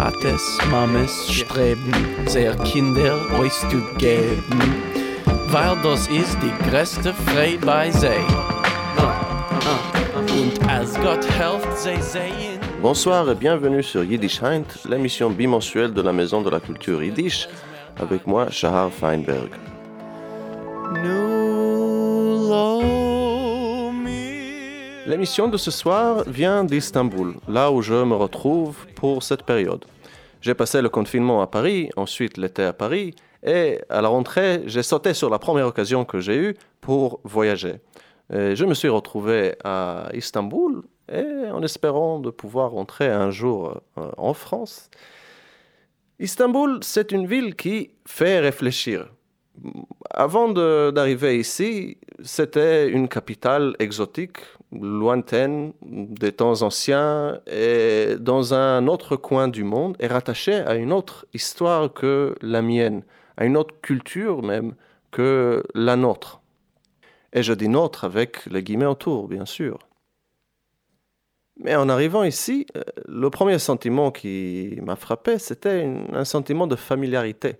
Tates, Mames streben, sehr Kinder euch zu geben, weil das ist die größte Frei bei sie. Und als Gott helft, sie sehen. Bonsoir et bienvenue sur Yiddish Heint, l'émission bimensuelle de la Maison de la Culture Yiddish, avec moi, Shahar Feinberg. L'émission de ce soir vient d'Istanbul, là où je me retrouve pour cette période. J'ai passé le confinement à Paris, ensuite l'été à Paris, et à la rentrée, j'ai sauté sur la première occasion que j'ai eue pour voyager. Je me suis retrouvé à Istanbul, et en espérant de pouvoir rentrer un jour euh, en France. Istanbul, c'est une ville qui fait réfléchir. Avant d'arriver ici, c'était une capitale exotique, lointaine, des temps anciens, et dans un autre coin du monde, et rattachée à une autre histoire que la mienne, à une autre culture même que la nôtre. Et je dis nôtre avec les guillemets autour, bien sûr. Mais en arrivant ici, euh, le premier sentiment qui m'a frappé, c'était un sentiment de familiarité.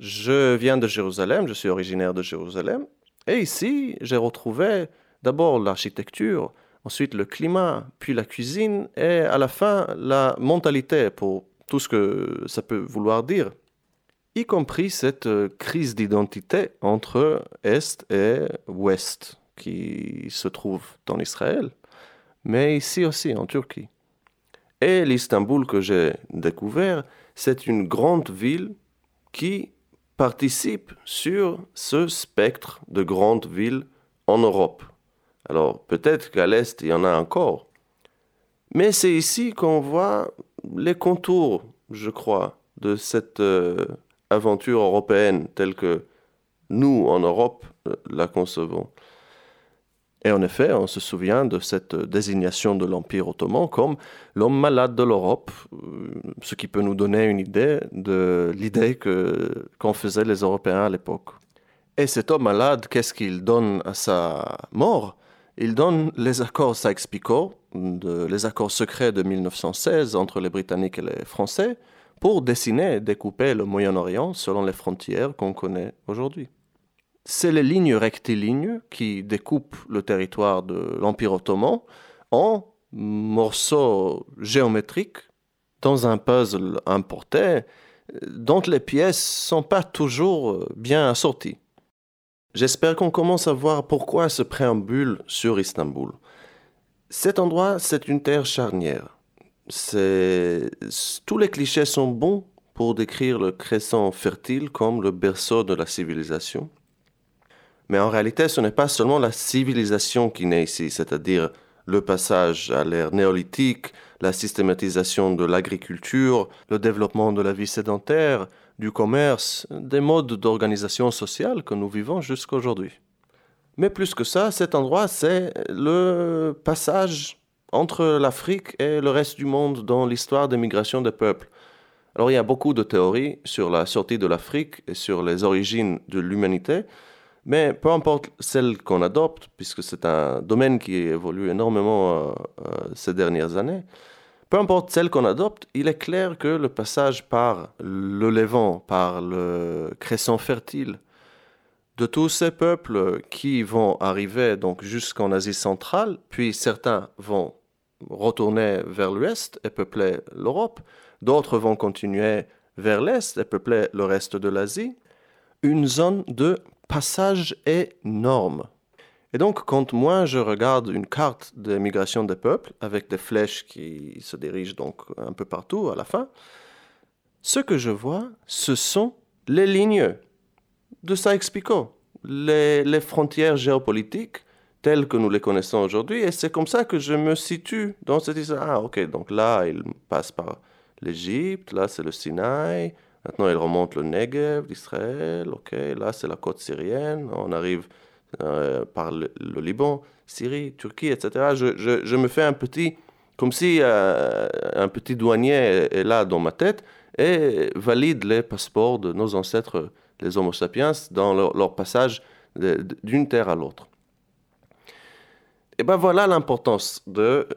Je viens de Jérusalem, je suis originaire de Jérusalem, et ici, j'ai retrouvé d'abord l'architecture, ensuite le climat, puis la cuisine, et à la fin, la mentalité pour tout ce que ça peut vouloir dire, y compris cette euh, crise d'identité entre Est et Ouest qui se trouve en Israël, mais ici aussi en Turquie. Et l'Istanbul que j'ai découvert, c'est une grande ville qui participe sur ce spectre de grandes villes en Europe. Alors peut-être qu'à l'Est, il y en a encore. Mais c'est ici qu'on voit les contours, je crois, de cette euh, aventure européenne telle que nous, en Europe, euh, la concevons. Et en effet, on se souvient de cette désignation de l'Empire ottoman comme l'homme malade de l'Europe, euh, ce qui peut nous donner une idée de l'idée que, qu'en faisaient les Européens à l'époque. Et cet homme malade, qu'est-ce qu'il donne à sa mort? Il donne les accords Sykes-Picot, les accords secrets de 1916 entre les Britanniques et les Français, pour dessiner et découper le Moyen-Orient selon les frontières qu'on connaît aujourd'hui. C'est les lignes rectilignes qui découpent le territoire de l'Empire ottoman en morceaux géométriques dans un puzzle importé euh, dont les pièces sont pas toujours euh, bien assorties. J'espère qu'on commence à voir pourquoi ce préambule sur Istanbul. Cet endroit, c'est une terre charnière. Tous les clichés sont bons pour décrire le crescent fertile comme le berceau de la civilisation. Mais en réalité, ce n'est pas seulement la civilisation qui naît ici, c'est-à-dire le passage à l'ère néolithique, la systématisation de l'agriculture, le développement de la vie sédentaire, du commerce, des modes d'organisation sociale que nous vivons jusqu'à aujourd'hui. Mais plus que ça, cet endroit, c'est le passage entre l'Afrique et le reste du monde dans l'histoire des migrations des peuples. Alors il y a beaucoup de théories sur la sortie de l'Afrique et sur les origines de l'humanité, mais peu importe celle qu'on adopte, puisque c'est un domaine qui évolue énormément euh, euh, ces dernières années, peu importe celle qu'on adopte, il est clair que le passage par le Levant, par le crescent fertile, de tous ces peuples qui vont arriver donc jusqu'en Asie centrale, puis certains vont retourner vers l'ouest et peupler l'Europe, d'autres vont continuer vers l'est et peupler le reste de l'Asie, une zone de passage énorme. Et donc, quand moi je regarde une carte des migrations des peuples avec des flèches qui se dirigent donc un peu partout à la fin, ce que je vois, ce sont les lignes de Sykes-Picot, les, les frontières géopolitiques telles que nous les connaissons aujourd'hui. Et c'est comme ça que je me situe dans cette histoire. Ah, ok, donc là, il passe par l'Égypte, là, c'est le Sinaï. Maintenant, il remonte le Negev d'Israël. Ok, là, c'est la côte syrienne. On arrive euh, par le, Liban, Syrie, Turquie, etc. Je, me fais un petit, comme si euh, un petit douanier est, là dans ma tête et valide les passeports de nos ancêtres, les Homo sapiens, dans leur, leur passage d'une terre à l'autre. Et ben voilà l'importance de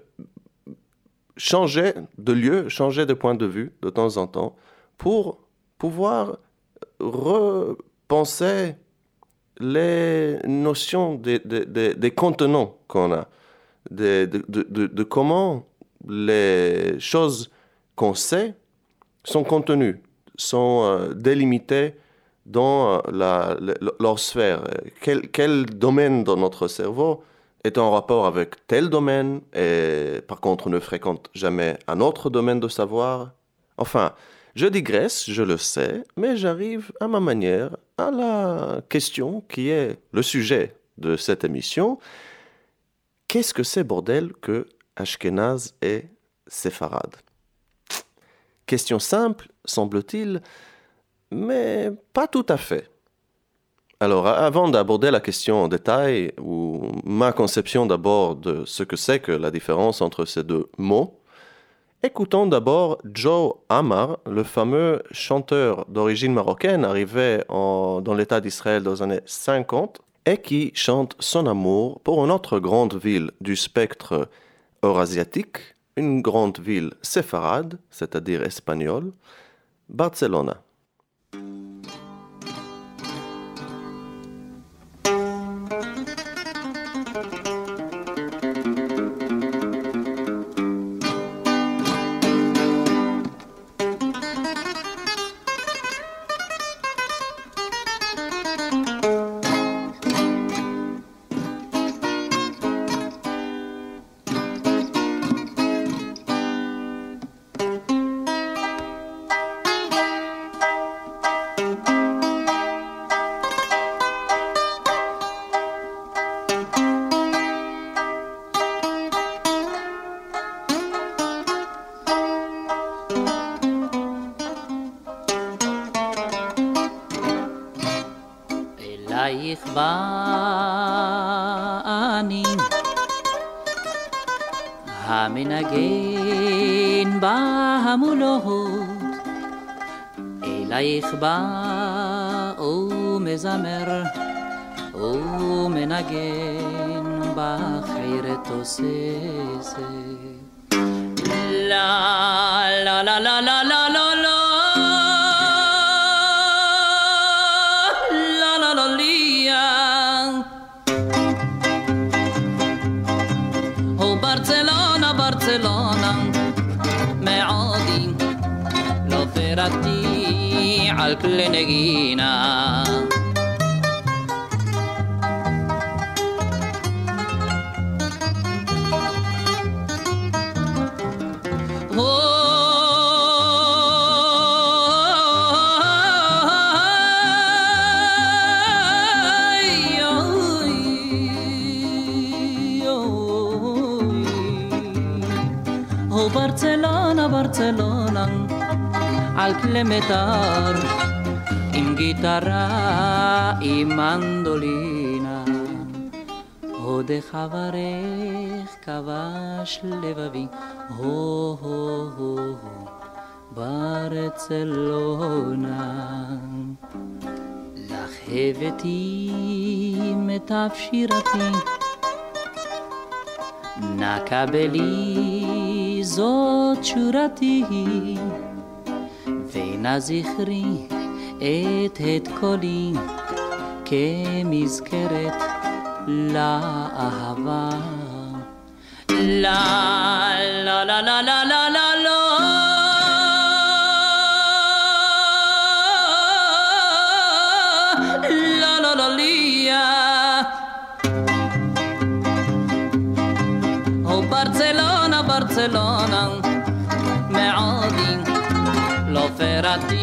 changer de lieu, changer de point de vue de temps en temps pour pouvoir repenser les notions des, des, contenants qu'on a, de, de, comment les choses qu'on sait sont contenues, sont euh, délimitées dans la, leur sphère. Quel, quel domaine dans notre cerveau est en rapport avec tel domaine et par contre ne fréquente jamais un autre domaine de savoir? Enfin, je digresse, je le sais, mais j'arrive à ma manière à la question qui est le sujet de cette émission. Qu'est-ce que c'est bordel que Ashkenaz et séfarade Question simple, semble-t-il, mais pas tout à fait. Alors, avant d'aborder la question en détail, ou ma conception d'abord de ce que c'est que la différence entre ces deux mots, écoutons d'abord Joe Amar, le fameux chanteur d'origine marocaine arrivé dans l'État d'Israël dans les années 50 et qui chante son amour pour une autre grande ville du spectre eurasiatique, une grande ville séfarade, c'est-à-dire espagnole, Barcelona. la la la la la la. La oh, Barcelona, Barcelona me لو lo ferati al نجين al Clemetar, עם גיטרה, עם מנדולינה. הודך אברך כבש לבבי, הו הו הו הו, ברצלונה. לך הבאתי מיטב שירתי, נא קבלי זאת שורתי. ואינה זכרי את את קולי כמזכרת לאהבה. לה לה לה לה לה خيراتي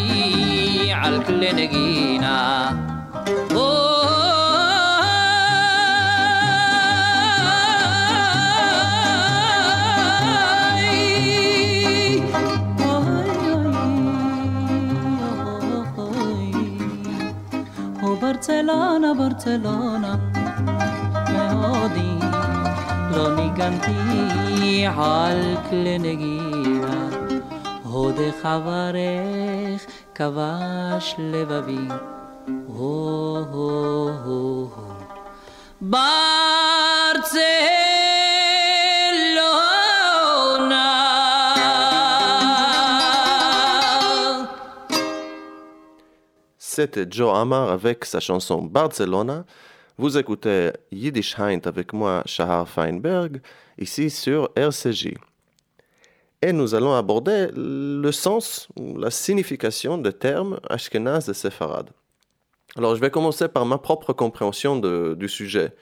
Barcelona, Barcelona, me odi, lo niganti al cleneghi. לכבודך אברך כבש לבבי. הו הו הו הו. ברצלונה. C'était Joe Amar avec sa chanson Barcelona. Vous écoutez Yiddish Heint avec moi, Shahar Feinberg, ici sur RCJ. Et nous allons aborder le sens la signification des termes Ashkenaz et Sepharad. Alors, je vais commencer par ma propre compréhension du sujet,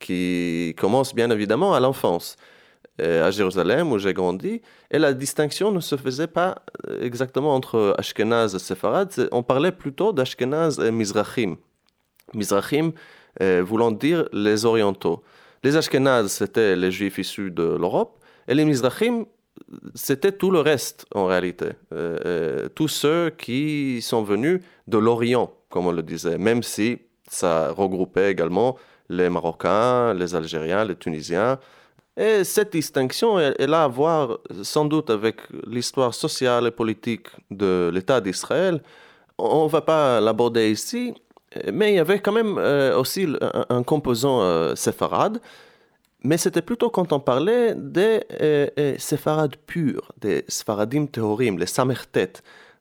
qui commence bien évidemment à l'enfance, à Jérusalem où j'ai grandi, et la distinction ne se faisait pas euh, exactement entre Ashkenaz et Sepharad, on parlait plutôt d'Ashkenaz et Mizrachim. Mizrachim euh, voulant dire les orientaux. Les Ashkenaz, c'était les juifs issus de l'Europe, et les Mizrachim, c'était tout le reste en réalité. Euh, tous ceux qui sont venus de l'Orient, comme on le disait, même si ça regroupait également les Marocains, les Algériens, les Tunisiens. Et cette distinction, elle, a à voir sans doute avec l'histoire sociale et politique de l'État d'Israël. On ne va pas l'aborder ici, mais il y avait quand même euh, aussi un, composant euh, séfarade. Mais c'était plutôt quand on parlait des euh, séfarades purs, des sfaradim théorim, les samertet.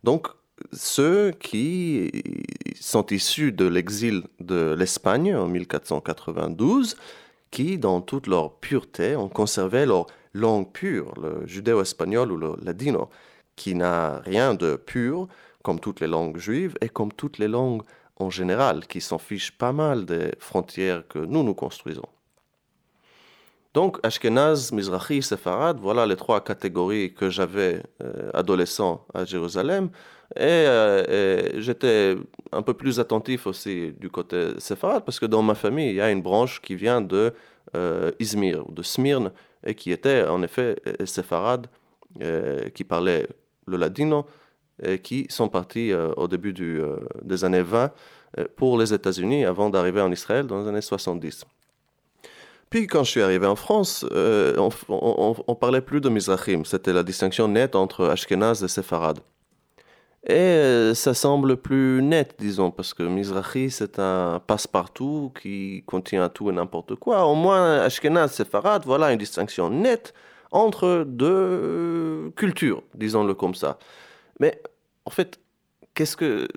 Donc, ceux qui sont issus de l'exil de l'Espagne en 1492, qui, dans toute leur pureté, ont conservé leur langue pure, le judéo-espagnol ou le ladino, qui n'a rien de pur, comme toutes les langues juives et comme toutes les langues en général, qui s'en fichent pas mal des frontières que nous nous construisons. Donc, Ashkenaz, Mizrahi, Sepharad, voilà les trois catégories que j'avais euh, adolescent à Jérusalem. Euh, et, j'étais un peu plus attentif aussi du côté Sepharad, parce que dans ma famille, il y a une branche qui vient de euh, Izmir, de Smyrne, et qui était en effet euh, Sepharad, qui parlait le ladino, et qui sont partis au début des années 20 pour les États-Unis avant d'arriver en Israël dans les années 70. Puis quand je suis arrivé en France, euh, on, on, parlait plus de Mizrachim. C'était la distinction nette entre Ashkenaz et Sepharad. Et euh, ça semble plus net, disons, parce que Mizrahi, c'est un passe-partout qui contient tout et n'importe quoi. Au moins, Ashkenaz, Sepharad, voilà une distinction nette entre deux cultures, disons-le comme ça. Mais en fait, qu'est-ce que,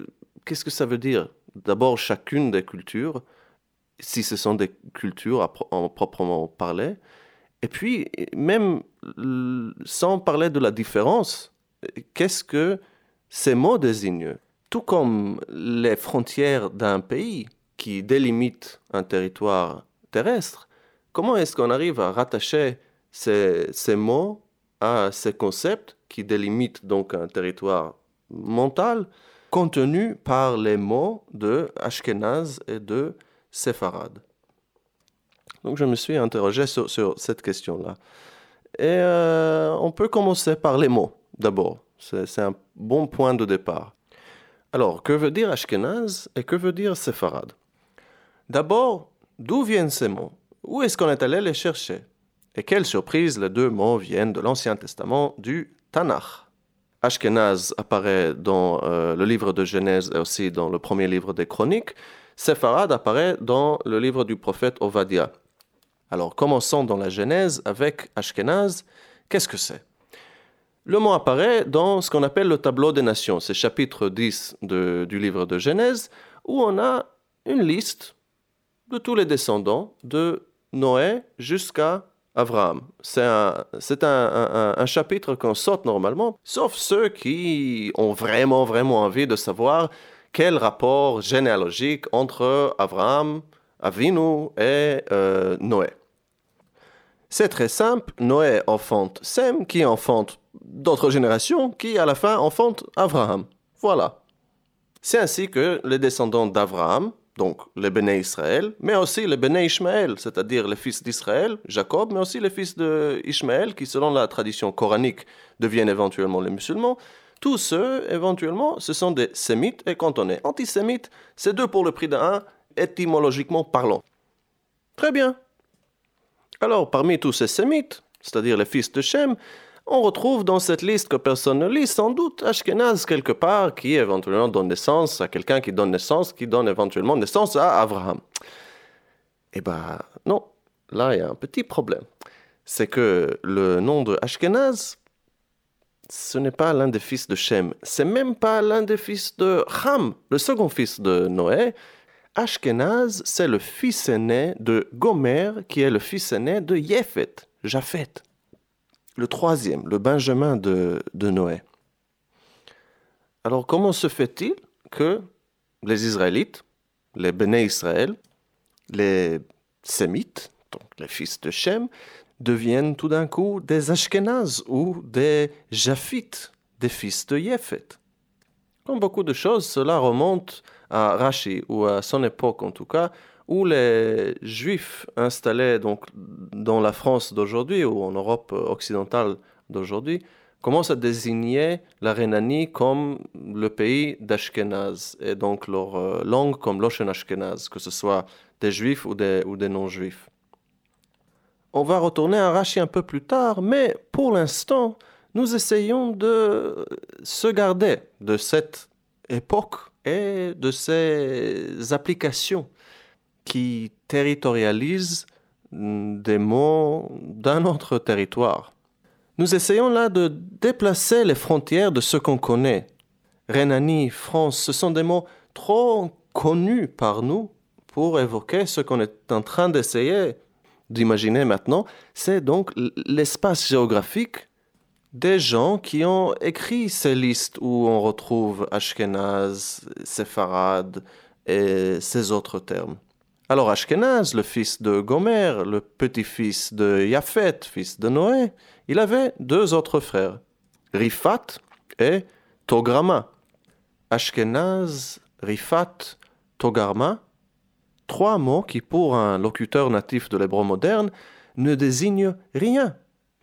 qu'est-ce que ça veut dire? D'abord, chacune des cultures si ce sont des cultures en proprement parler. Et puis, même sans parler de la différence, qu'est-ce que ces mots désignent? Tout comme les frontières d'un pays qui délimitent un territoire terrestre, comment est-ce qu'on arrive à rattacher ces, ces, mots à ces concepts qui délimitent donc un territoire mental contenu par les mots de Ashkenaz et de séfarade. Donc je me suis interrogé sur, cette question-là. Et euh, on peut commencer par les mots d'abord. C'est un bon point de départ. Alors, que veut dire Ashkenaz et que veut dire séfarade? D'abord, d'où viennent ces mots? Où est-ce qu'on est allé les chercher? Et quelle surprise, les deux mots viennent de l'Ancien Testament, du Tanakh. Ashkenaz apparaît dans euh, le livre de Genèse et aussi dans le premier livre des Chroniques, Sepharad apparaît dans le livre du prophète Ovadia. Alors commençons dans la Genèse avec Ashkenaz. Qu'est-ce que c'est? Le mot apparaît dans ce qu'on appelle le tableau des nations, c'est chapitre 10 du livre de Genèse, où on a une liste de tous les descendants de Noé jusqu'à Abraham. C'est un, un, chapitre qu'on saute normalement, sauf ceux qui ont vraiment, vraiment envie de savoir quel rapport généalogique entre Abraham, Avinu et euh, Noé? C'est très simple, Noé enfante Sem, qui enfante d'autres générations, qui à la fin enfante Abraham. Voilà. C'est ainsi que les descendants d'Abraham, donc les Béné Israël, mais aussi les Béné Ishmaël, c'est-à-dire les fils d'Israël, Jacob, mais aussi les fils d'Ishmaël, qui selon la tradition coranique deviennent éventuellement les musulmans, tous ceux, éventuellement, ce sont des sémites, et quand on est antisémite, c'est deux pour le prix d'un, étymologiquement parlant. Très bien. Alors, parmi tous ces sémites, c'est-à-dire les fils de Shem, on retrouve dans cette liste que personne ne lit sans doute Ashkenaz quelque part qui éventuellement donne naissance à quelqu'un qui donne naissance, qui donne éventuellement naissance à Abraham. Eh ben non, là il y a un petit problème. C'est que le nom de Ashkenaz ce n'est pas l'un des fils de Shem. C'est même pas l'un des fils de Ham, le second fils de Noé. Ashkenaz, c'est le fils aîné de Gomer, qui est le fils aîné de Yefet, Japhet. Le troisième, le Benjamin de, Noé. Alors comment se fait-il que les Israélites, les Béné Israël, les Sémites, donc les fils de Shem, deviennent tout d'un coup des Ashkénazes ou des Japhites, des fils de Yéphet. Comme beaucoup de choses, cela remonte à Rashi, ou à son époque en tout cas, où les Juifs installés donc dans la France d'aujourd'hui ou en Europe occidentale d'aujourd'hui commencent à désigner la Rhénanie comme le pays d'Ashkenaz et donc leur euh, langue comme l'Oshen Ashkenaz, que ce soit des Juifs ou des non-Juifs. On va retourner à Rashi un peu plus tard, mais pour l'instant, nous essayons de se garder de cette époque et de ces applications qui territorialisent des mots d'un autre territoire. Nous essayons là de déplacer les frontières de ce qu'on connaît. Rhénanie, France, ce sont des mots trop connus par nous pour évoquer ce qu'on est en train d'essayer d'imaginer maintenant, c'est donc l'espace géographique des gens qui ont écrit ces listes où on retrouve Ashkenaz, Sepharad et ces autres termes. Alors Ashkenaz, le fils de Gomer, le petit-fils de Japhet, fils de Noé, il avait deux autres frères, Rifat et Tograma. Ashkenaz, Rifat, Togarma, trois mots qui, pour un locuteur natif de l'hébreu moderne, ne désignent rien.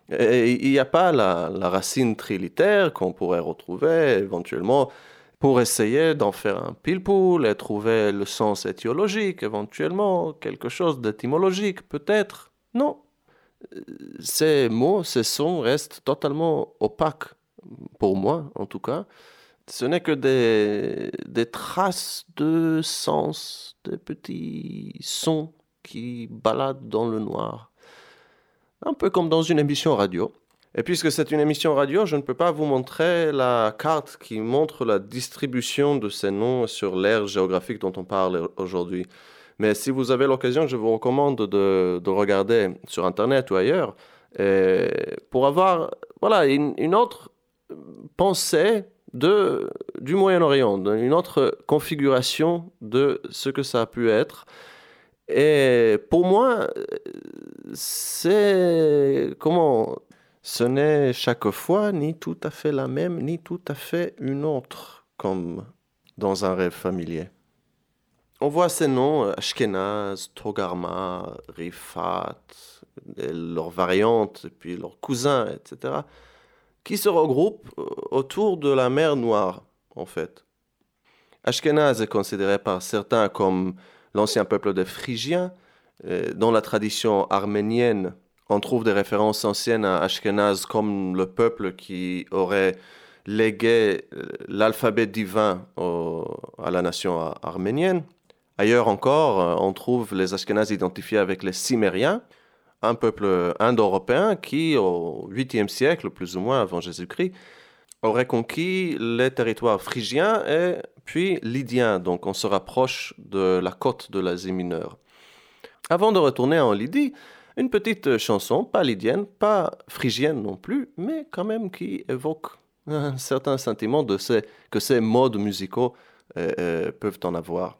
il n'y a pas la, racine trilitaire qu'on pourrait retrouver éventuellement pour essayer d'en faire un pile-poule et trouver le sens étiologique, éventuellement quelque chose d'étymologique, peut-être. Non. Ces mots, ces sons restent totalement opaques, pour moi en tout cas ce n'est que des, des, traces de sens, des petits sons qui baladent dans le noir. Un peu comme dans une émission radio. Et puisque c'est une émission radio, je ne peux pas vous montrer la carte qui montre la distribution de ces noms sur l'aire géographique dont on parle aujourd'hui. Mais si vous avez l'occasion, je vous recommande de, de, regarder sur Internet ou ailleurs et pour avoir voilà, une, une autre pensée de, du Moyen-Orient, une autre configuration de ce que ça a pu être. Et pour moi, c'est comment ce n'est chaque fois ni tout à fait la même, ni tout à fait une autre, comme dans un rêve familier. On voit ces noms, Ashkenaz, Togarma, Rifat, leurs variantes, puis leurs cousins, etc qui se regroupent euh, autour de la mer Noire, en fait. Ashkenaz est considéré par certains comme l'ancien peuple des Phrygiens. Euh, dans la tradition arménienne, on trouve des références anciennes à Ashkenaz comme le peuple qui aurait légué euh, l'alphabet divin à la nation arménienne. Ailleurs encore, on trouve les Ashkenazes identifiés avec les Cimériens, un peuple indo-européen qui, au 8e siècle, plus ou moins avant Jésus-Christ, aurait conquis les territoires phrygiens et puis lydiens. Donc on se rapproche de la côte de l'Asie mineure. Avant de retourner en Lydie, une petite chanson, pas lydienne, pas phrygienne non plus, mais quand même qui évoque un certain sentiment de ces, que ces modes musicaux euh, euh, peuvent en avoir.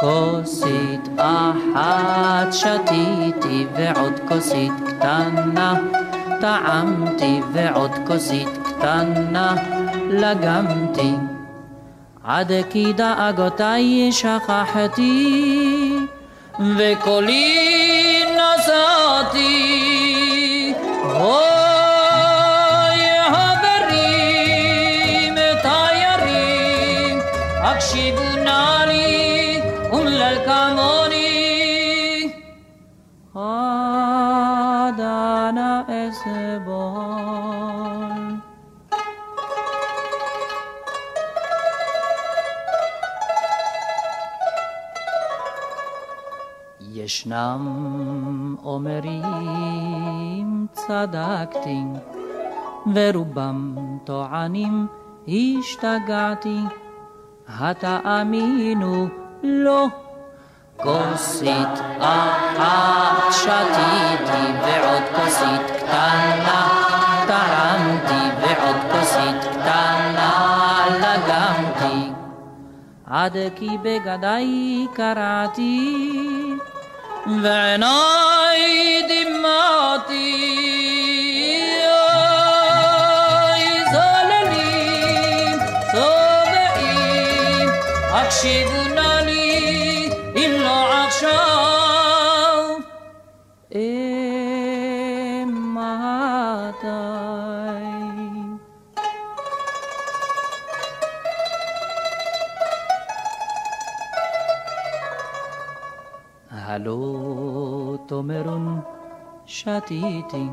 כוסית אחת שתיתי ועוד כוסית קטנה. טעמתי ועוד כוסית קטנה לגמתי. עד כי דאגותיי שכחתי וקולי נשאתי אוי חברים הקשיבו נא אומרים צדקתי, ורובם טוענים השתגעתי. התאמינו לא. כוסית אחת שתיתי ועוד כוסית קטנה טעמתי ועוד כוסית קטנה לגמתי עד כי בגדיי קרעתי ווען אידמעטי יזן תאמרון שתיתי,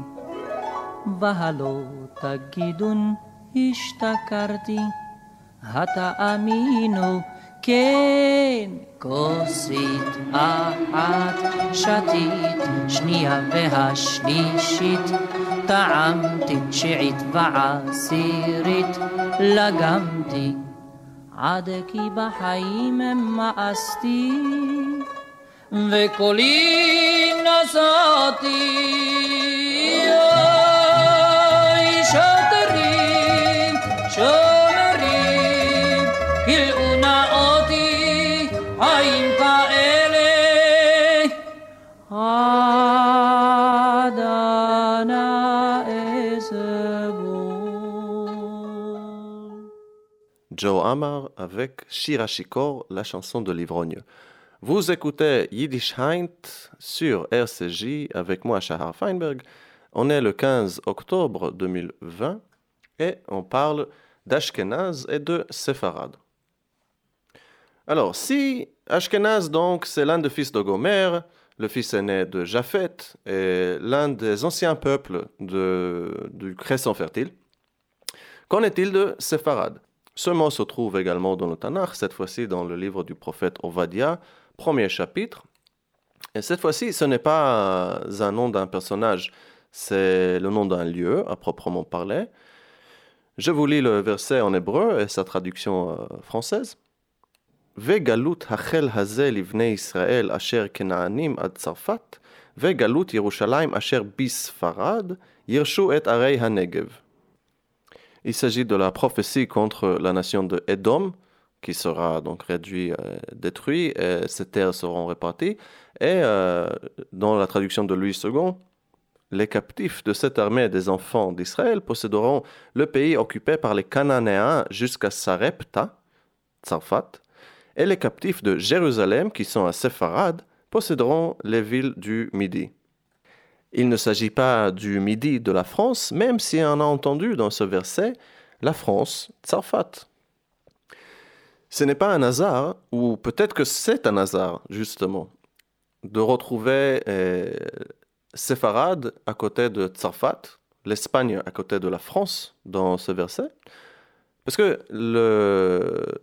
והלא תגידון השתכרתי, התאמינו כן, כוסית אחת שתית, שנייה והשלישית, טעמתי תשיעית ועשירית, לגמתי, עד כי בחיים מאסתי, וקולי Joe Amar avec Shira Shikor, la chanson de l'ivrogne. Vous écoutez Yiddish Heint sur RCJ avec moi, Shahar Feinberg. On est le 15 octobre 2020 et on parle d'Ashkenaz et de Sepharad. Alors, si Ashkenaz, donc, c'est l'un des fils de Gomer, le fils aîné de Japhet, et l'un des anciens peuples du Crescent fertile, qu'en est-il de Sepharad Ce mot se trouve également dans le Tanakh, cette fois-ci dans le livre du prophète Ovadia, premier chapitre. Et cette fois-ci, ce n'est pas un nom d'un personnage, c'est le nom d'un lieu à proprement parler. Je vous lis le verset en hébreu et sa traduction euh, française. וגלות החל הזה לבני ישראל אשר כנענים עד צרפת, וגלות ירושלים אשר בספרד, ירשו את ערי הנגב. Il s'agit de la prophétie contre la nation de Édom, qui sera donc réduit, euh, détruit, et ces terres seront réparties. Et euh, dans la traduction de Louis II, les captifs de cette armée des enfants d'Israël posséderont le pays occupé par les Cananéens jusqu'à Sarepta, Tsarfat, et les captifs de Jérusalem, qui sont à Sepharad, posséderont les villes du Midi. Il ne s'agit pas du Midi de la France, même si on a entendu dans ce verset la France, Tsarfat. Ce n'est pas un hasard, ou peut-être que c'est un hasard, justement, de retrouver euh, à côté de Tsarfat, l'Espagne à côté de la France dans ce verset. Parce que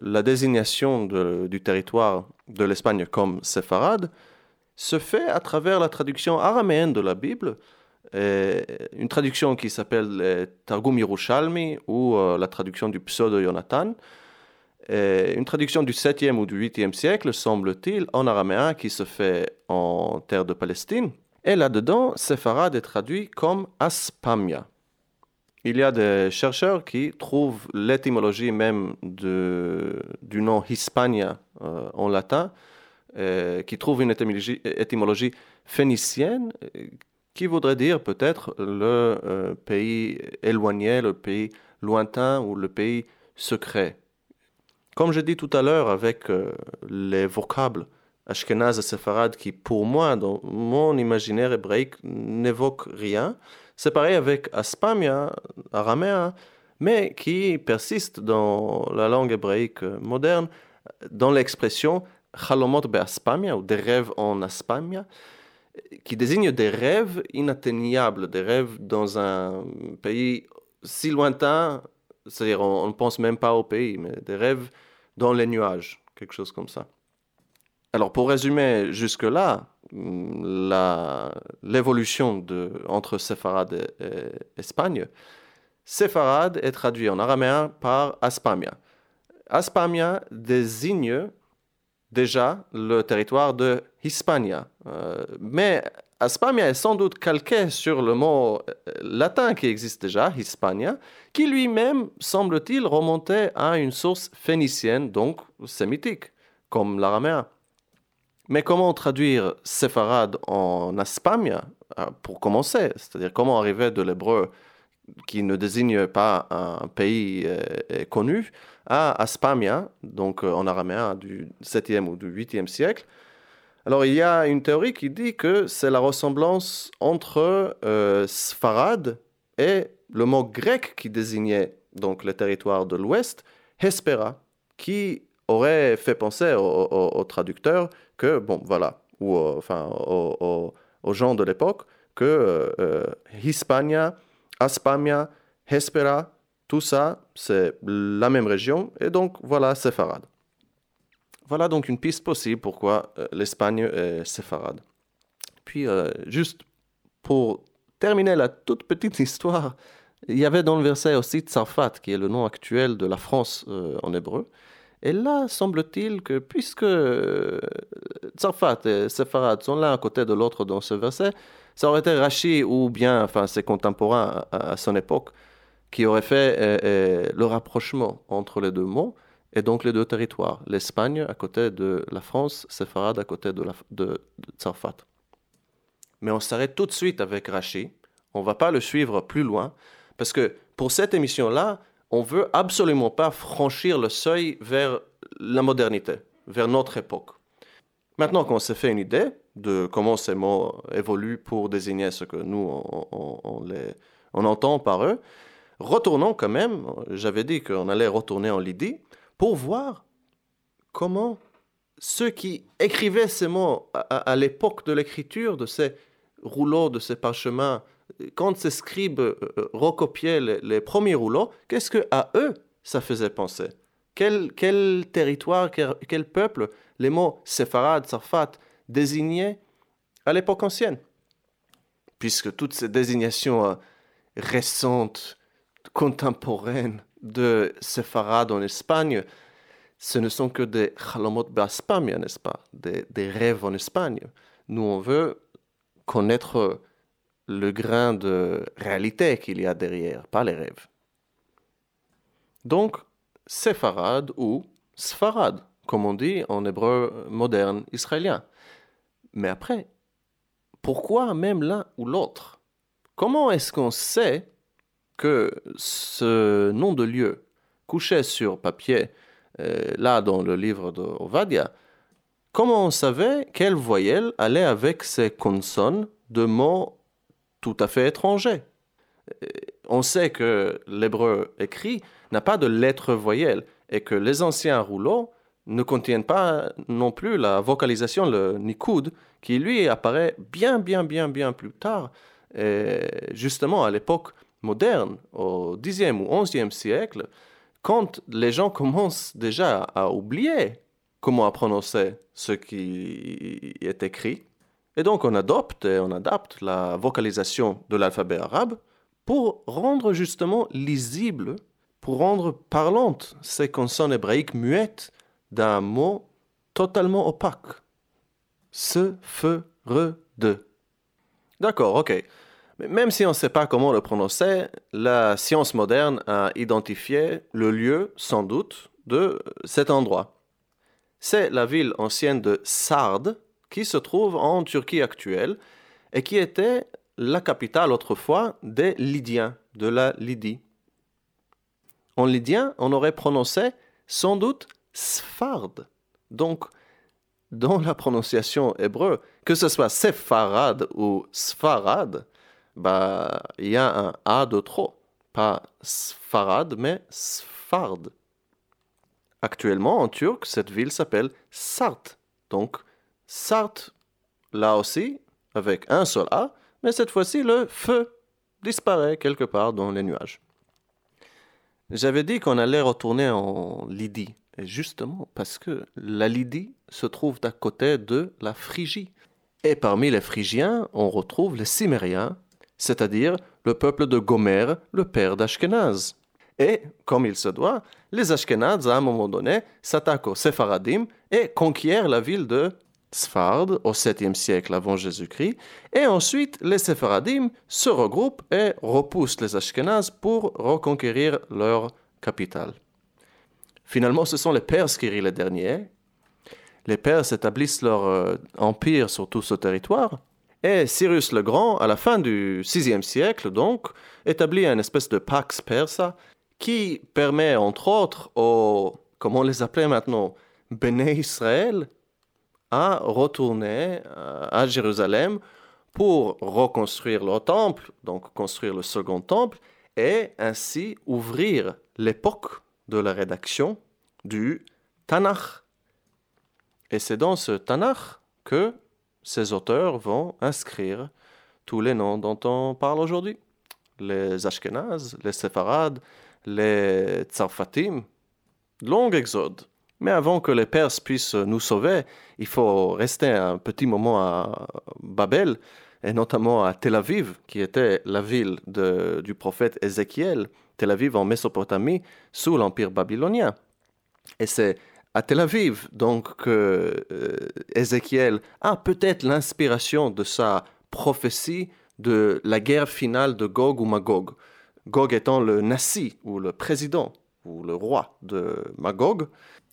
la désignation du territoire de l'Espagne comme Sepharad se fait à travers la traduction araméenne de la Bible, et une traduction qui s'appelle euh, Targum Yerushalmi ou euh, la traduction du pseudo Jonathan, et une traduction du 7e ou du 8e siècle, semble-t-il, en araméen qui se fait en terre de Palestine. Et là-dedans, Sepharad est traduit comme Aspamia. Il y a des chercheurs qui trouvent l'étymologie même du nom Hispania euh, en latin, euh, qui trouvent une étymologie, phénicienne, euh, qui voudrait dire peut-être le euh, pays éloigné, le pays lointain ou le pays secret. Comme je dis tout à l'heure avec euh, les vocables Ashkenaz et Sepharad qui, pour moi, dans mon imaginaire hébraïque, n'évoquent rien, c'est pareil avec Aspamia, araméen, mais qui persiste dans la langue hébraïque moderne dans l'expression Chalomot be'aspamia ou des rêves en Aspamia, qui désigne des rêves inatteignables, des rêves dans un pays si lointain, c'est-à-dire on ne pense même pas au pays, mais des rêves dans les nuages, quelque chose comme ça. Alors pour résumer jusque-là, l'évolution entre séfarade et, et, Espagne, séfarade est traduit en araméen par aspamia. Aspamia désigne déjà le territoire de Hispania, euh, mais Aspamia est sans doute calqué sur le mot euh, latin qui existe déjà, Hispania, qui lui-même, semble-t-il, remontait à une source phénicienne, donc sémitique, comme l'araméen. Mais comment traduire séfarade en Aspamia, euh, pour commencer? C'est-à-dire comment arriver de l'hébreu qui ne désigne pas un pays euh, connu à Aspamia, donc en araméen du 7e ou du 8e siècle alors il y a une théorie qui dit que c'est la ressemblance entre euh, et le mot grec qui désignait donc le territoire de l'Ouest, Hespera, qui aurait fait penser aux traducteurs que, bon, voilà, ou enfin aux, gens de l'époque, que euh, Hispania, Aspamia, Hespera, tout ça, c'est la même région, et donc voilà, Sepharad. Voilà donc une piste possible pourquoi euh, l'Espagne est séfarade. Puis, euh, juste pour terminer la toute petite histoire, il y avait dans le verset aussi Tsarfat, qui est le nom actuel de la France euh, en hébreu. Et là, semble-t-il que puisque Tsarfat et Sepharad sont l'un à côté de l'autre dans ce verset, ça aurait été Rachi ou bien enfin, ses contemporains à, son époque qui auraient fait le rapprochement entre les deux mots et donc les deux territoires, l'Espagne à côté de la France, Sepharad à côté de, la, de, Tsarfat. Mais on s'arrête tout de suite avec Rachi, on ne va pas le suivre plus loin, parce que pour cette émission-là, on veut absolument pas franchir le seuil vers la modernité, vers notre époque. Maintenant qu'on s'est fait une idée de comment ces mots évoluent pour désigner ce que nous, on, on entend par eux, retournons quand même, j'avais dit qu'on allait retourner en Lydie, pour voir comment ceux qui écrivaient ces mots à, l'époque de l'écriture de ces rouleaux, de ces parchemins, quand ces scribes euh, euh, recopiaient les, premiers rouleaux, qu'est-ce que à eux ça faisait penser? Quel, territoire, quel, peuple les mots séfarade, sarfat désignaient à l'époque ancienne? Puisque toutes ces désignations euh, récentes, contemporaines, de séfarade en Espagne, ce ne sont que des chalomot d'Espagne, n'est-ce pas des, rêves en Espagne. Nous, on veut connaître le grain de réalité qu'il y a derrière, pas les rêves. Donc, séfarade ou sfarad, comme on dit en hébreu moderne israélien. Mais après, pourquoi même l'un ou l'autre? Comment est-ce qu'on sait que ce nom de lieu couché sur papier, euh, là dans le livre de Ovadia, comment on savait quelle voyelle allait avec ces consonnes de mots tout à fait étrangers? Euh, On sait que l'hébreu écrit n'a pas de lettres voyelles et que les anciens rouleaux ne contiennent pas non plus la vocalisation, le nikud, qui lui apparaît bien, bien, bien, bien plus tard, et justement à l'époque moderne, au Xe ou XIe siècle, quand les gens commencent déjà à oublier comment prononcer ce qui est écrit, et donc on adopte et on adapte la vocalisation de l'alphabet arabe pour rendre justement lisible, pour rendre parlante ces consonnes hébraïques muettes d'un mot totalement opaque. Ce, feu, re, de. D'accord, ok. Même si on ne sait pas comment le prononcer, la science moderne a identifié le lieu, sans doute, de cet endroit. C'est la ville ancienne de Sardes, qui se trouve en Turquie actuelle et qui était la capitale autrefois des Lydiens, de la Lydie. En lydien, on aurait prononcé sans doute Sfard. Donc, dans la prononciation hébreu, que ce soit Sepharad ou Sfarad, bah, il y a un A de trop. Pas Sfarad, mais Sfard. Actuellement, en turc, cette ville s'appelle Sart. Donc, Sart, là aussi, avec un seul A, mais cette fois-ci, le feu disparaît quelque part dans les nuages. J'avais dit qu'on allait retourner en Lydie, et justement parce que la Lydie se trouve à côté de la Phrygie. Et parmi les Phrygiens, on retrouve les Cimériens, c'est-à-dire le peuple de Gomère, le père d'Ashkenaz. Et, comme il se doit, les Ashkenazes, à un moment donné, s'attaquent aux Sépharadim et conquièrent la ville de Sfard au 7e siècle avant Jésus-Christ, et ensuite les Sépharadim se regroupent et repoussent les Ashkenazes pour reconquérir leur capitale. Finalement, ce sont les Perses qui rient les derniers. Les Perses établissent leur euh, empire sur tout ce territoire, et Cyrus le Grand, à la fin du 6e siècle, donc, établit une espèce de pax persa qui permet, entre autres, aux, comment on les appelait maintenant, Béné Israël, à retourner euh, à Jérusalem pour reconstruire leur temple, donc construire le second temple, et ainsi ouvrir l'époque de la rédaction du Tanakh. Et c'est dans ce Tanakh que ces auteurs vont inscrire tous les noms dont on parle aujourd'hui. Les Ashkénazes, les Séfarades, les Tsarfatim. Long exode. Mais avant que les Perses puissent nous sauver, il faut rester un petit moment à Babel, et notamment à Tel Aviv, qui était la ville du prophète Ézéchiel, Tel Aviv en Mésopotamie, sous l'Empire babylonien. Et c'est à Tel Aviv, donc, que euh, Ézéchiel a peut-être l'inspiration de sa prophétie de la guerre finale de Gog ou Magog. Gog étant le Nassi, ou le président, ou le roi de Magog,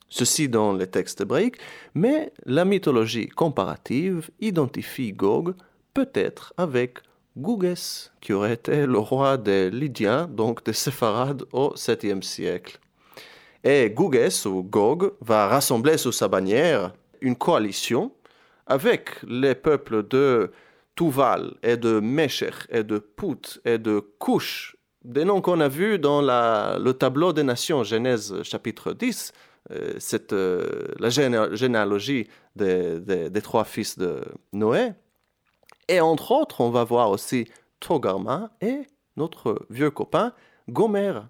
ceci dans les textes hébraïques, mais la mythologie comparative identifie Gog peut-être avec Gouges, qui aurait été le roi des Lydiens, donc des Séfarades au 7e siècle. Et Gouges ou Gog va rassembler sous sa bannière une coalition avec les peuples de Tuval et de Meshech et de Put et de Cush, des noms qu'on a vus dans le tableau des nations, Genèse chapitre 10, euh, euh, la généalogie des, trois fils de Noé. Et entre autres, on va voir aussi Togarma et notre vieux copain Gomer.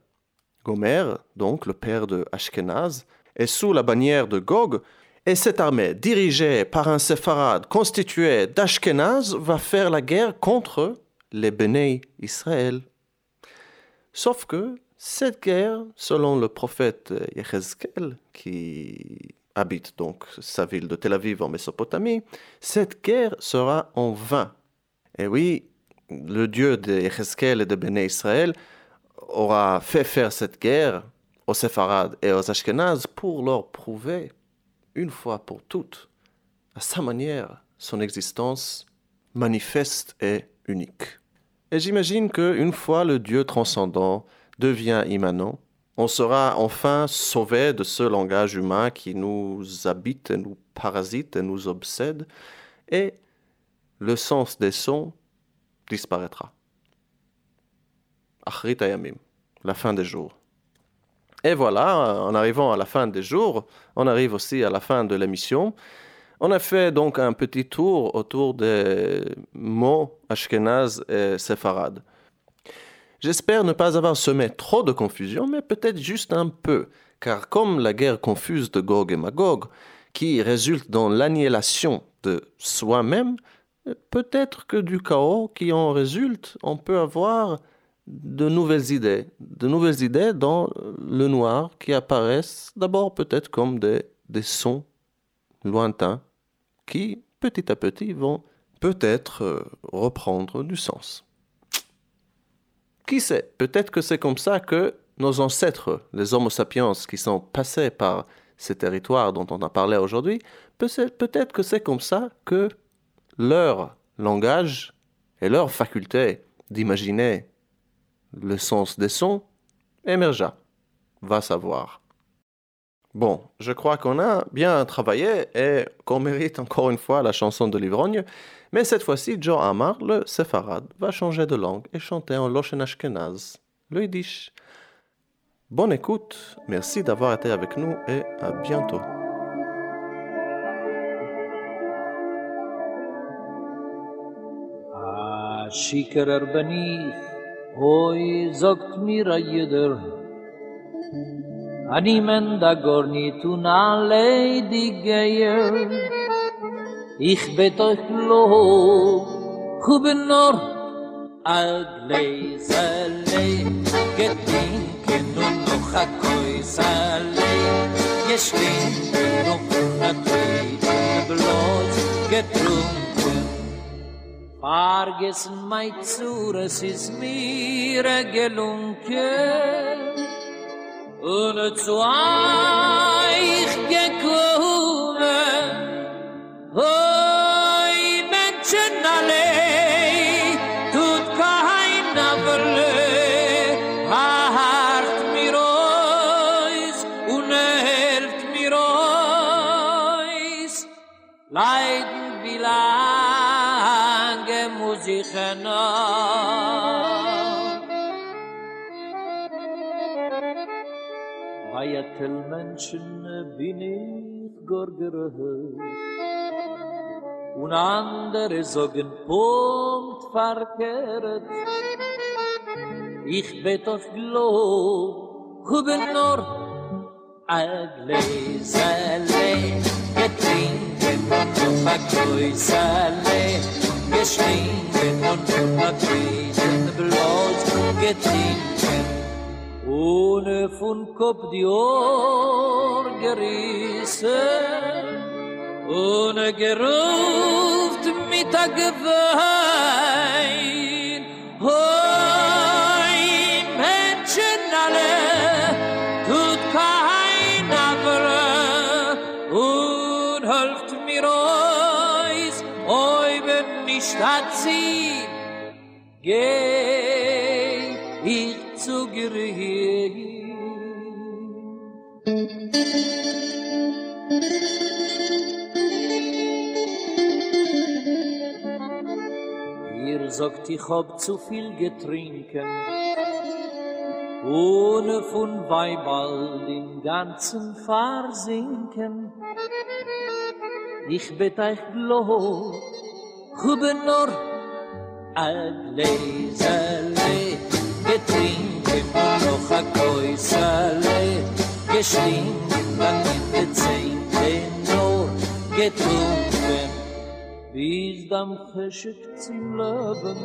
Gomer, donc le père de Ashkenaz, est sous la bannière de Gog, et cette armée, dirigée par un séfarade constitué d'Ashkenaz, va faire la guerre contre les Béné Israël. Sauf que cette guerre, selon le prophète Yechezkel, qui habite donc sa ville de Tel Aviv en Mésopotamie, cette guerre sera en vain. Et oui, le Dieu de Yechezkel et de Béné Israël aura fait faire cette guerre aux Séfarades et aux Ashkénazes pour leur prouver, une fois pour toutes, à sa manière, son existence manifeste et unique. Et j'imagine qu'une fois le Dieu transcendant devient immanent, on sera enfin sauvé de ce langage humain qui nous habite et nous parasite et nous obsède, et le sens des sons disparaîtra. Achrit ayamim, la fin des jours. Et voilà, en arrivant à la fin des jours, on arrive aussi à la fin de l'émission. On a fait donc un petit tour autour des mots ashkenaz et séfarade. J'espère ne pas avoir semé trop de confusion, mais peut-être juste un peu, car comme la guerre confuse de Gog et Magog, qui résulte dans l'annihilation de soi-même, peut-être que du chaos qui en résulte, on peut avoir de nouvelles idées, de nouvelles idées dans le noir qui apparaissent d'abord peut-être comme des, des sons lointains qui, petit à petit, vont peut-être euh, reprendre du sens. Qui sait? Peut-être que c'est comme ça que nos ancêtres, les Homo sapiens qui sont passés par ces territoires dont on a parlé aujourd'hui, peut-être que c'est comme ça que leur langage et leur faculté d'imaginer le sens des sons émergea. Va savoir. Bon, je crois qu'on a bien travaillé et qu'on mérite encore une fois la chanson de l'ivrogne, mais cette fois-ci, Joe Amar, le séfarade, va changer de langue et chanter en Loshen Ashkenaz, le Yiddish. Bonne écoute, merci d'avoir été avec nous et à bientôt. Bin hoi sagt mir a jeder. Ani men da gor nit un alle di geier. Ich bet euch lo, huben nor a gleisele, getinken un noch a koisale. Geschlinken noch a koisale, bloß getrunken. Arges mei zures is mir gelunke un zu eich gekumme oh. Vayatel menschen bin ich gor gerehut Un andere sogen punkt verkehret Ich bet auf Glo, hoben nur a Gläsele Getrinken und um a Größele Geschrinken und um a Gläsele Bloß getrinken. Ohne von Kopf die Ohr gerissen, ohne geruft mit der Gewein. Hoi, Menschen alle, tut keiner Wille, und helft mir euch, oi, wenn nicht hat sie, geh ich Gericht. Ihr sagt, ich hab zu viel getrinken, ohne von Weiball den ganzen versinken. Ich bet euch glob, huben nur a Gläserle, getrinkt und noch a koisale geschlinkt man mit de zehnte nur getrunken bis dam khashik zum leben.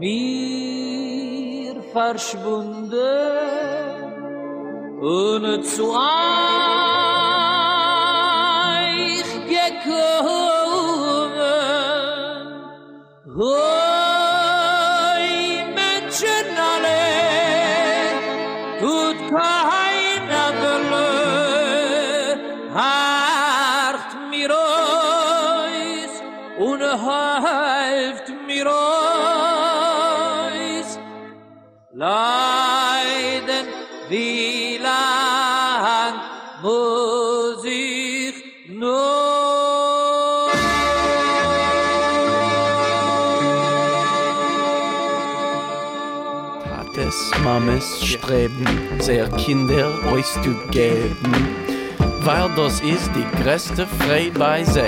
Mir verschwunden ohne zu eich gekommen. Oh Leiden, wie lang muss ich noch? Tates, Mames streben, sehr Kinder euch zu geben, weil das ist die größte Frei bei sie.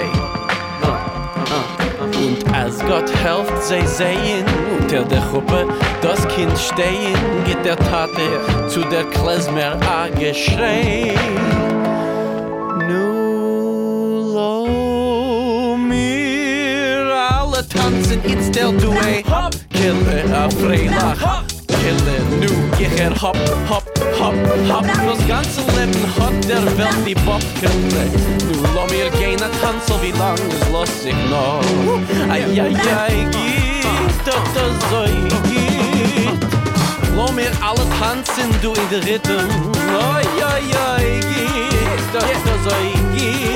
Und als Gott helft sie sehen, unter der Gruppe das Kind stehen, geht der Tate zu der Klezmer a geschrei. Nu lo mir alle tanzen, it's del du a hop, kille a freilach. Kille, nu ich er hop, hop, hop, hop. Das ganze Leben hat der Welt die Bob kille Nu lo mir gehen a tanzel, wie lang es los ich noch. Ai, ai, ai, geht, doch das so geht Lo mir alle tanzen, du in der Rhythm. Ai, ai, ai, geht, doch das so geht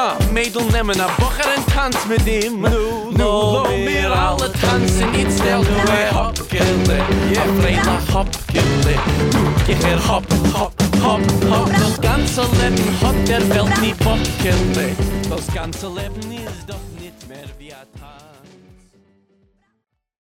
Ah, Mädel nemmen a Bocher en tanz mit ihm. Nu, nu, lo mir alle tanzen It's del du e hopkille Ja, freila hopkille Nu, ich er hop, hop, hop, hop Das ganze Leben hat der Welt nie Popkille Das ganze Leben ist doch